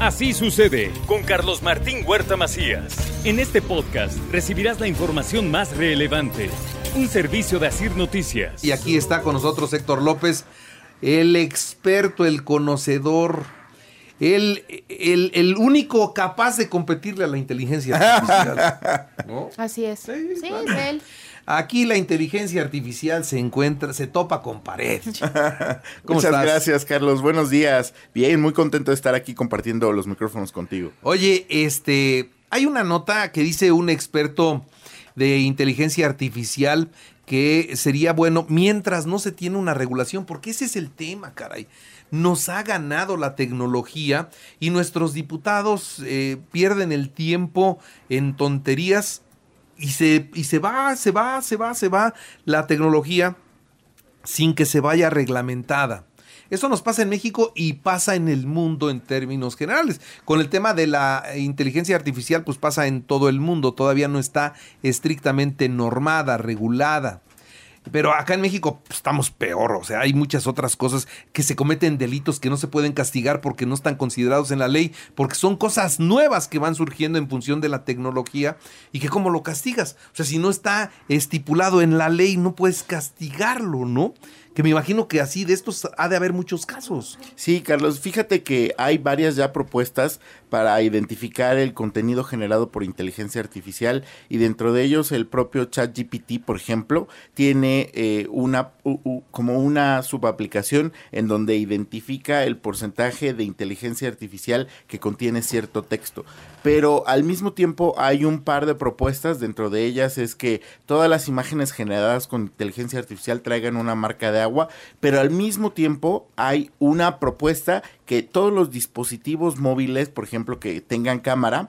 Así sucede con Carlos Martín Huerta Macías. En este podcast recibirás la información más relevante. Un servicio de Asir Noticias. Y aquí está con nosotros Héctor López, el experto, el conocedor, el, el, el único capaz de competirle a la inteligencia artificial. ¿no? Así es. Sí, Sí, claro. es él. Aquí la inteligencia artificial se encuentra, se topa con pared. ¿Cómo Muchas estás? gracias, Carlos. Buenos días. Bien, muy contento de estar aquí compartiendo los micrófonos contigo. Oye, este, hay una nota que dice un experto de inteligencia artificial que sería bueno mientras no se tiene una regulación, porque ese es el tema, caray. Nos ha ganado la tecnología y nuestros diputados eh, pierden el tiempo en tonterías y se, y se va, se va, se va, se va la tecnología sin que se vaya reglamentada. Eso nos pasa en México y pasa en el mundo en términos generales. Con el tema de la inteligencia artificial, pues pasa en todo el mundo. Todavía no está estrictamente normada, regulada. Pero acá en México pues, estamos peor, o sea, hay muchas otras cosas que se cometen delitos que no se pueden castigar porque no están considerados en la ley, porque son cosas nuevas que van surgiendo en función de la tecnología y que cómo lo castigas. O sea, si no está estipulado en la ley, no puedes castigarlo, ¿no? Que me imagino que así de estos ha de haber muchos casos. Sí, Carlos, fíjate que hay varias ya propuestas para identificar el contenido generado por inteligencia artificial y dentro de ellos el propio ChatGPT, por ejemplo, tiene eh, una como una subaplicación en donde identifica el porcentaje de inteligencia artificial que contiene cierto texto. Pero al mismo tiempo hay un par de propuestas, dentro de ellas es que todas las imágenes generadas con inteligencia artificial traigan una marca de agua, pero al mismo tiempo hay una propuesta que todos los dispositivos móviles, por ejemplo, que tengan cámara,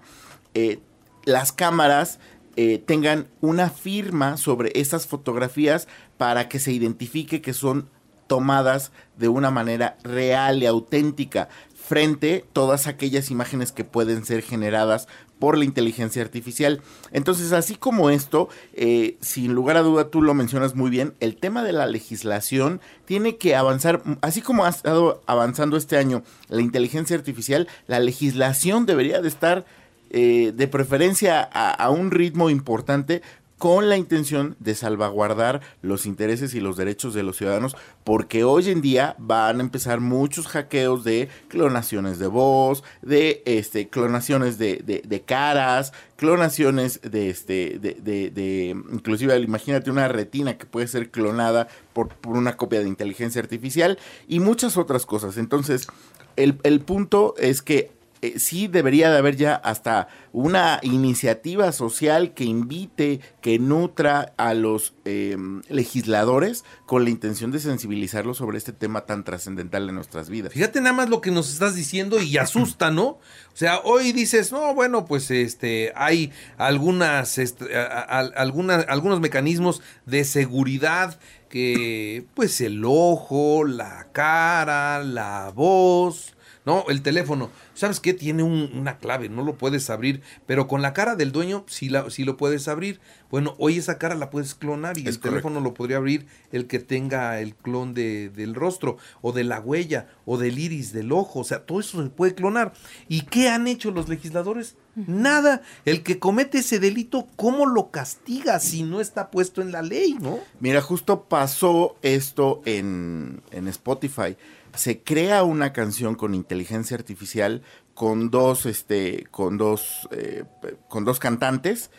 eh, las cámaras eh, tengan una firma sobre esas fotografías para que se identifique que son tomadas de una manera real y auténtica frente todas aquellas imágenes que pueden ser generadas por la inteligencia artificial. Entonces, así como esto, eh, sin lugar a duda tú lo mencionas muy bien, el tema de la legislación tiene que avanzar, así como ha estado avanzando este año la inteligencia artificial, la legislación debería de estar eh, de preferencia a un ritmo importante con la intención de salvaguardar los intereses y los derechos de los ciudadanos, porque hoy en día van a empezar muchos hackeos de clonaciones de voz, de este clonaciones de, de- de caras, clonaciones de este, de, de- de- inclusive imagínate una retina que puede ser clonada por, por una copia de inteligencia artificial y muchas otras cosas. Entonces, el, el punto es que eh, sí debería de haber ya hasta una iniciativa social que invite, que nutra a los eh, legisladores con la intención de sensibilizarlos sobre este tema tan trascendental en nuestras vidas. Fíjate nada más lo que nos estás diciendo y asusta, ¿no? O sea, hoy dices, no, bueno, pues este, hay algunas, este, algunos mecanismos de seguridad que, pues el ojo, la cara, la voz, ¿no? El teléfono. ¿Sabes qué? Tiene un- una clave, no lo puedes abrir, pero con la cara del dueño sí, la, sí lo puedes abrir. Bueno, hoy esa cara la puedes clonar y Es el teléfono lo podría abrir el que tenga el clon de, del rostro o de la huella o del iris del ojo. O sea, todo eso se puede clonar. ¿Y qué han hecho los legisladores? Nada. El que comete ese delito, ¿cómo lo castiga si no está puesto en la ley, no? Mira, justo pasó esto en, en Spotify. Se crea una canción con inteligencia artificial con dos, este, con dos, eh, con dos cantantes.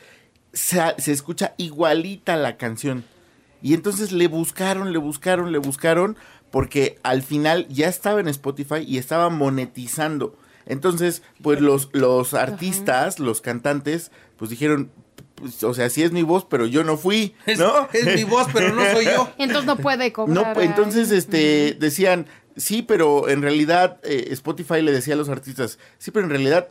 Se, se escucha igualita la canción. Y entonces le buscaron, le buscaron, le buscaron, porque al final ya estaba en Spotify y estaba monetizando. Entonces, pues los, los artistas, los cantantes, pues dijeron, pues, o sea, sí es mi voz, pero yo no fui, Es, ¿no? es mi voz, pero no soy yo. Entonces no puede cobrar. No, entonces, este, decían, sí, pero en realidad eh, Spotify le decía a los artistas, sí, pero en realidad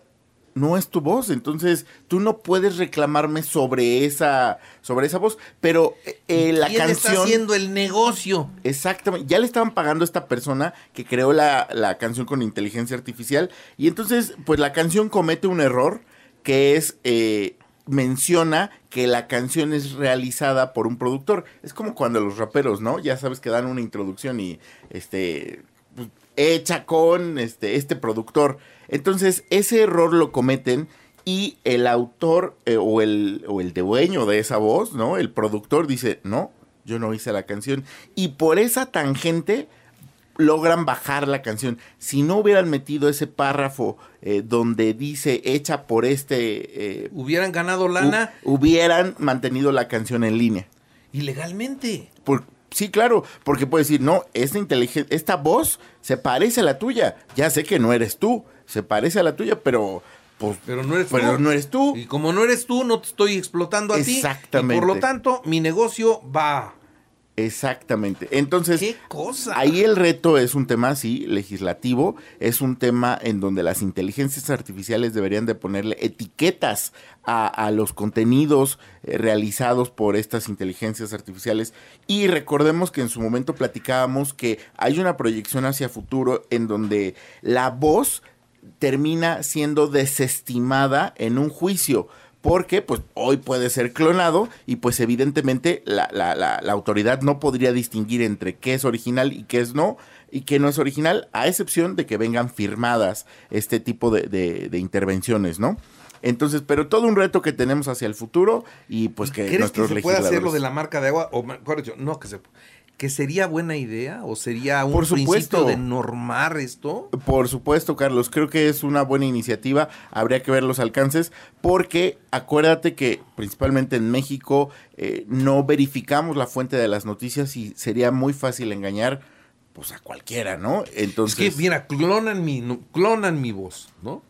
no es tu voz, entonces tú no puedes reclamarme sobre esa, sobre esa voz, pero eh, eh, la ¿Quién está canción... haciendo el negocio? Exactamente, ya le estaban pagando a esta persona que creó la, la canción con inteligencia artificial y entonces pues la canción comete un error que es eh, menciona que la canción es realizada por un productor. Es como cuando los raperos, ¿no? Ya sabes que dan una introducción y este hecha con este, este productor. Entonces, ese error lo cometen y el autor eh, o, el, o el dueño de esa voz, ¿no? El productor dice, no, yo no hice la canción. Y por esa tangente logran bajar la canción. Si no hubieran metido ese párrafo eh, donde dice hecha por este... Eh, hubieran ganado lana. hubieran mantenido la canción en línea. Ilegalmente. Por, sí, claro, porque puede decir, no, esta, esta voz se parece a la tuya. Ya sé que no eres tú, se parece a la tuya, pero... Pues, pero no eres pero tú. no eres tú. Y como no eres tú, no te estoy explotando a ti. Exactamente. Y por lo tanto, mi negocio va Exactamente. Entonces, ¿Qué cosa? ahí el reto es un tema, sí, legislativo, es un tema en donde las inteligencias artificiales deberían de ponerle etiquetas a, los contenidos eh, realizados por estas inteligencias artificiales. Y recordemos que en su momento platicábamos que hay una proyección hacia futuro en donde la voz termina siendo desestimada en un juicio porque pues hoy puede ser clonado y pues evidentemente la, la, la, autoridad no podría distinguir entre qué es original y qué es no y qué no es original, a excepción de que vengan firmadas este tipo de, de, intervenciones, ¿no? Entonces, pero todo un reto que tenemos hacia el futuro y pues que ¿Crees que se puede hacer lo de la marca de agua? O, no, que se que sería buena idea o sería un Por principio de normar esto? Por supuesto, Carlos, creo que es una buena iniciativa, habría que ver los alcances, porque acuérdate que principalmente en México eh, no verificamos la fuente de las noticias y sería muy fácil engañar pues a cualquiera, ¿no? Entonces... Es que, mira, clonan mi, clonan mi voz, ¿no?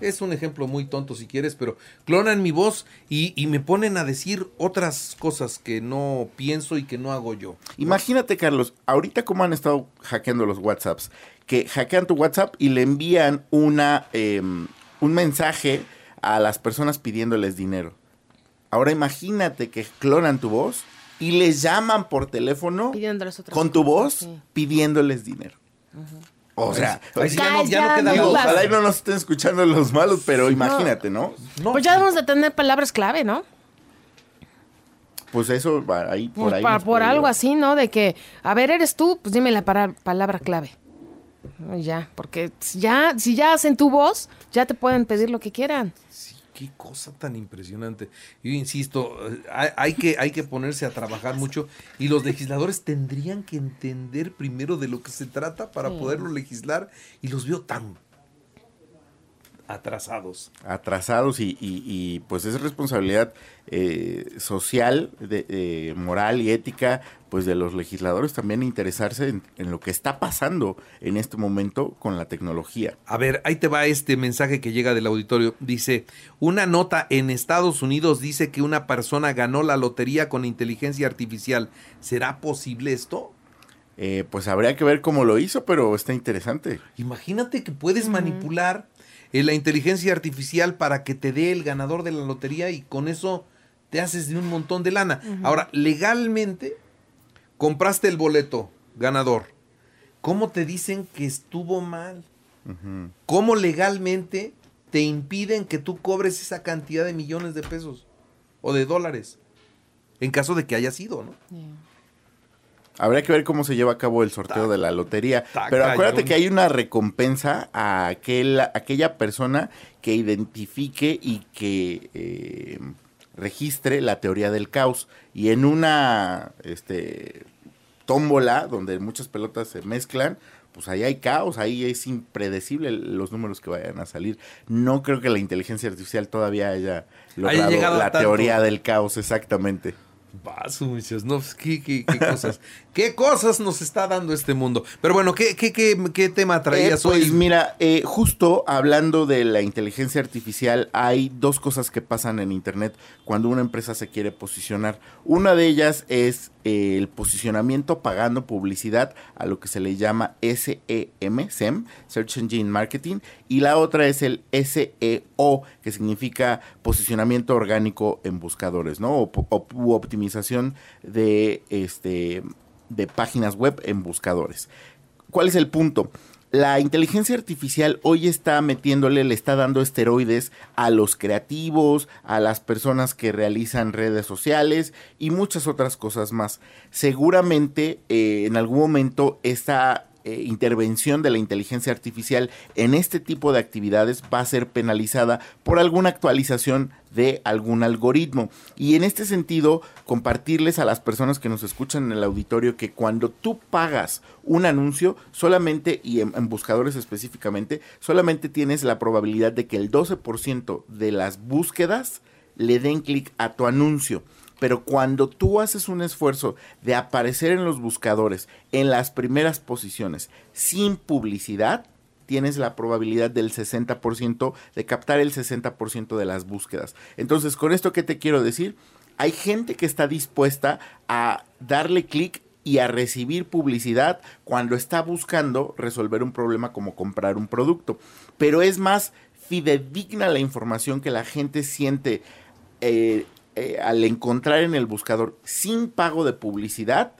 Es un ejemplo muy tonto si quieres, pero clonan mi voz y, me ponen a decir otras cosas que no pienso y que no hago yo. Imagínate, Carlos, ahorita cómo han estado hackeando los WhatsApps, que hackean tu WhatsApp y le envían una, em, un mensaje a las personas pidiéndoles dinero. Ahora imagínate que clonan tu voz y les llaman por teléfono con tu voz pidiéndoles dinero. O sea, ya, no, queda Ojalá y no nos estén escuchando los malos, pero imagínate, ¿no? Pues ya debemos de tener palabras clave, ¿no? Pues eso, ahí, por pues ahí. por algo así, ¿no? De que, a ver, eres tú, pues dime la palabra clave. Ya, porque ya, si ya hacen tu voz, ya te pueden pedir lo que quieran. Qué cosa tan impresionante. Yo insisto, hay, que, hay que ponerse a trabajar mucho y los legisladores tendrían que entender primero de lo que se trata para poderlo legislar y los veo tan atrasados. Atrasados y, y, pues es responsabilidad eh, social, de, moral y ética, pues de los legisladores también interesarse en, en, lo que está pasando en este momento con la tecnología. A ver, ahí te va este mensaje que llega del auditorio. Dice, una nota en Estados Unidos dice que una persona ganó la lotería con inteligencia artificial. ¿Será posible esto? Eh, pues habría que ver cómo lo hizo, pero está interesante. Imagínate que puedes manipular eh, la inteligencia artificial para que te dé el ganador de la lotería y con eso te haces de un montón de lana. Ahora, legalmente, compraste el boleto ganador. ¿Cómo te dicen que estuvo mal? ¿Cómo legalmente te impiden que tú cobres esa cantidad de millones de pesos o de dólares? En caso de que haya sido, ¿no? Habría que ver cómo se lleva a cabo el sorteo de la lotería. Pero acuérdate que hay una recompensa a aquel, aquella persona que identifique y que eh, registre la teoría del caos. Y en una este, tómbola donde muchas pelotas se mezclan, pues ahí hay caos, ahí es impredecible los números que vayan a salir. No creo que la inteligencia artificial todavía haya logrado la teoría del caos exactamente. Paso, muchachos. No, pues, ¿qué, qué, cosas? ¿Qué cosas nos está dando este mundo? Pero bueno, ¿qué, qué, qué, tema traías eh, pues, mira, eh, justo hablando de la inteligencia artificial, hay dos cosas que pasan en Internet cuando una empresa se quiere posicionar. Una de ellas es el posicionamiento pagando publicidad a lo que se le llama SEM, SEM, Search Engine Marketing, y la otra es el SEO, que significa posicionamiento orgánico en buscadores, ¿no? O, optimización de, este, de páginas web en buscadores. ¿Cuál es el punto? La inteligencia artificial hoy está metiéndole, le está dando esteroides a los creativos, a las personas que realizan redes sociales y muchas otras cosas más. Seguramente eh, en algún momento esta eh, intervención de la inteligencia artificial en este tipo de actividades va a ser penalizada por alguna actualización de algún algoritmo. Y en este sentido, compartirles a las personas que nos escuchan en el auditorio que cuando tú pagas un anuncio, solamente, y en, en buscadores específicamente, solamente tienes la probabilidad de que el 12% de las búsquedas le den clic a tu anuncio. Pero cuando tú haces un esfuerzo de aparecer en los buscadores en las primeras posiciones sin publicidad, tienes la probabilidad del 60% de captar el 60% de las búsquedas. Entonces, con esto que te quiero decir, hay gente que está dispuesta a darle clic y a recibir publicidad cuando está buscando resolver un problema como comprar un producto. Pero es más fidedigna la información que la gente siente eh, eh, al encontrar en el buscador sin pago de publicidad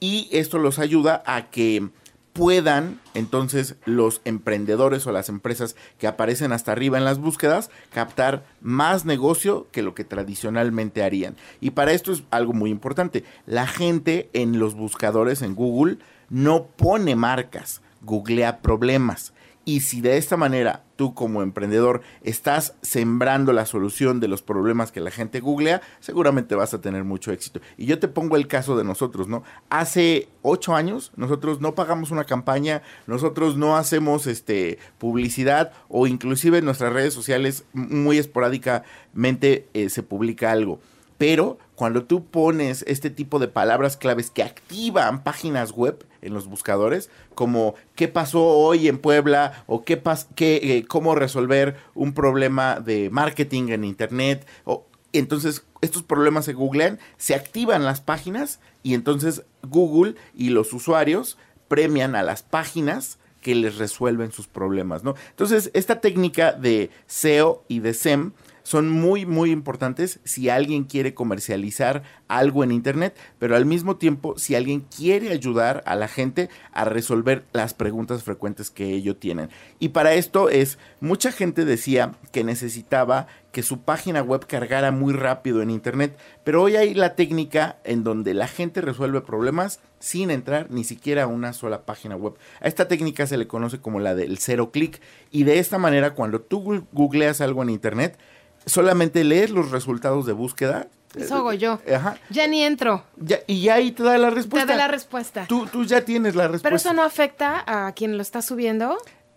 y esto los ayuda a que puedan entonces los emprendedores o las empresas que aparecen hasta arriba en las búsquedas captar más negocio que lo que tradicionalmente harían. Y para esto es algo muy importante. La gente en los buscadores en Google no pone marcas, googlea problemas. Y si de esta manera tú como emprendedor estás sembrando la solución de los problemas que la gente googlea, seguramente vas a tener mucho éxito. Y yo te pongo el caso de nosotros, ¿no? Hace ocho años nosotros no pagamos una campaña, nosotros no hacemos este publicidad o inclusive en nuestras redes sociales muy esporádicamente eh, se publica algo. Pero cuando tú pones este tipo de palabras claves que activan páginas web en los buscadores, como qué pasó hoy en Puebla o qué, pas qué eh, cómo resolver un problema de marketing en internet, o, entonces estos problemas se googlean, se activan las páginas y entonces Google y los usuarios premian a las páginas que les resuelven sus problemas, ¿no? Entonces, esta técnica de SEO y de SEM son muy, muy importantes si alguien quiere comercializar algo en Internet, pero al mismo tiempo si alguien quiere ayudar a la gente a resolver las preguntas frecuentes que ellos tienen. Y para esto es, mucha gente decía que necesitaba que su página web cargara muy rápido en Internet, pero hoy hay la técnica en donde la gente resuelve problemas sin entrar ni siquiera a una sola página web. A esta técnica se le conoce como la del cero clic y de esta manera cuando tú googleas algo en Internet, solamente lees los resultados de búsqueda. Eso hago yo. Ajá. Ya ni entro. Ya, y ya ahí te da la respuesta. Te da la respuesta. Tú, tú ya tienes la respuesta. Pero eso no afecta a quien lo está subiendo.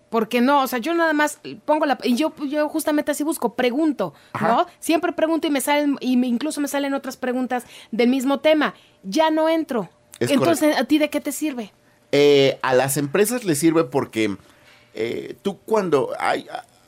Porque no, o sea, yo nada más pongo la. Y yo, yo justamente así busco, pregunto, ¿no? Siempre pregunto y me salen, y me, incluso me salen otras preguntas del mismo tema. Ya no entro. Es Entonces, correcto. ¿a ti de qué te sirve? Eh, a las empresas les sirve porque eh, tú cuando hay,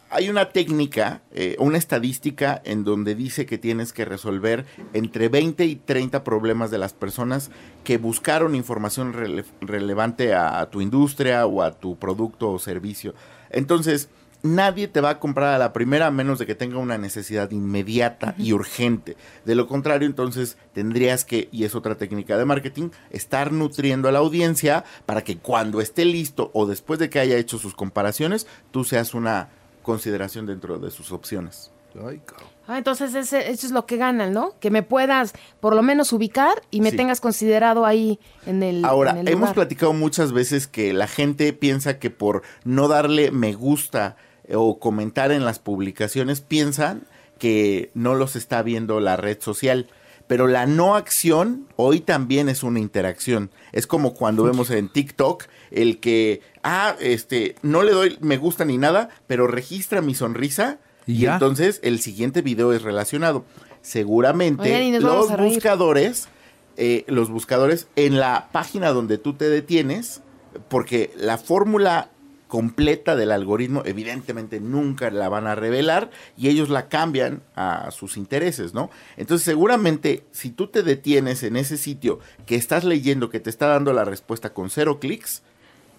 hay una técnica, eh, una estadística en donde dice que tienes que resolver entre 20 y 30 problemas de las personas que buscaron información rele- relevante a, a tu industria o a tu producto o servicio. Entonces, nadie te va a comprar a la primera a menos de que tenga una necesidad inmediata y urgente. De lo contrario, entonces tendrías que, y es otra técnica de marketing, estar nutriendo a la audiencia para que cuando esté listo o después de que haya hecho sus comparaciones, tú seas una consideración dentro de sus opciones. Ay. Ah, entonces ese- eso es lo que ganan, ¿no? Que me puedas por lo menos ubicar y me Sí. tengas considerado ahí en el. Ahora, en el hemos lugar. platicado muchas veces que la gente piensa que por no darle me gusta eh, o comentar en las publicaciones, piensan que no los está viendo la red social. Pero la no acción hoy también es una interacción. Es como cuando vemos en TikTok el que, ah, este, no le doy me gusta ni nada, pero registra mi sonrisa ¿Y entonces el siguiente video es relacionado. Seguramente Oigan, los buscadores, eh, los buscadores en la página donde tú te detienes, porque la fórmula completa del algoritmo evidentemente nunca la van a revelar y ellos la cambian a sus intereses, ¿no? Entonces seguramente si tú te detienes en ese sitio que estás leyendo que te está dando la respuesta con cero clics,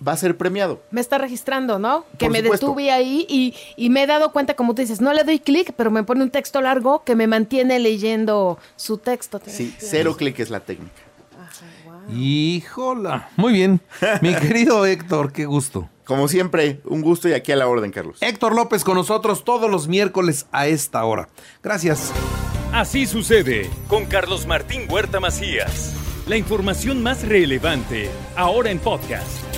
va a ser premiado. Me está registrando, ¿no? Que Por me supuesto. detuve ahí y, y me he dado cuenta, como tú dices, no le doy clic, pero me pone un texto largo que me mantiene leyendo su texto. Sí, cero clic es la técnica. Híjola. Muy bien. Mi querido Héctor, qué gusto. Como siempre, un gusto y aquí a la orden, Carlos. Héctor López con nosotros todos los miércoles a esta hora. Gracias. Así sucede con Carlos Martín Huerta Macías. La información más relevante ahora en podcast.